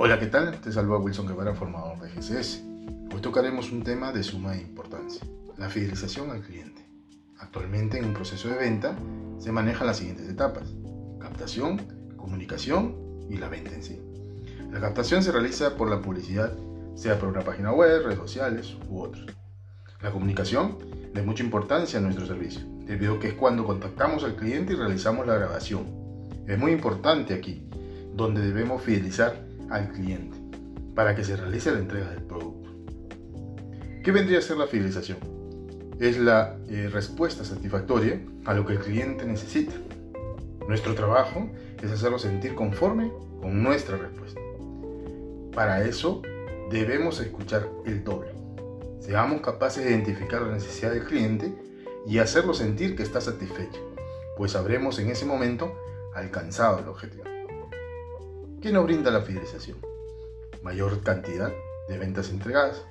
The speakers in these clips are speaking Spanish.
Hola, ¿qué tal? Te saluda Wilson Guevara, formador de GCS. Hoy tocaremos un tema de suma importancia, la fidelización al cliente. Actualmente en un proceso de venta se manejan las siguientes etapas, captación, comunicación y la venta en sí. La captación se realiza por la publicidad, sea por una página web, redes sociales u otros. La comunicación de mucha importancia en nuestro servicio, debido a que es cuando contactamos al cliente y realizamos la grabación. Es muy importante aquí, donde debemos fidelizar al cliente para que se realice la entrega del producto. ¿Qué vendría a ser la fidelización? Es la eh, respuesta satisfactoria a lo que el cliente necesita. Nuestro trabajo es hacerlo sentir conforme con nuestra respuesta. Para eso debemos escuchar el doble. Seamos capaces de identificar la necesidad del cliente y hacerlo sentir que está satisfecho, pues habremos en ese momento alcanzado el objetivo. ¿Qué nos brinda la fidelización? Mayor cantidad de ventas entregadas.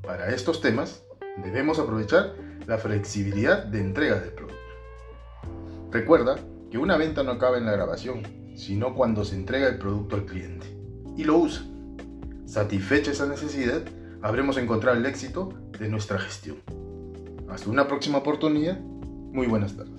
Para estos temas debemos aprovechar la flexibilidad de entrega del producto. Recuerda que una venta no acaba en la grabación, sino cuando se entrega el producto al cliente y lo usa. Satisfecha esa necesidad, habremos encontrado el éxito de nuestra gestión. Hasta una próxima oportunidad. Muy buenas tardes.